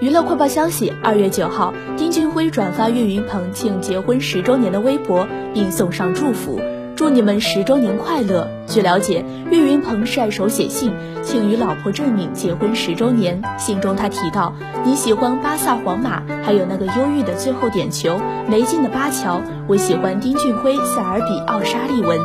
娱乐快报消息：二月九号，丁俊晖转发岳云鹏庆结婚十周年的微博，并送上祝福，祝你们十周年快乐。据了解，岳云鹏晒手写信庆与老婆郑敏结婚十周年，信中他提到：“你喜欢巴萨、皇马，还有那个忧郁的最后点球、没劲的巴乔，我喜欢丁俊晖、塞尔比、奥沙利文。”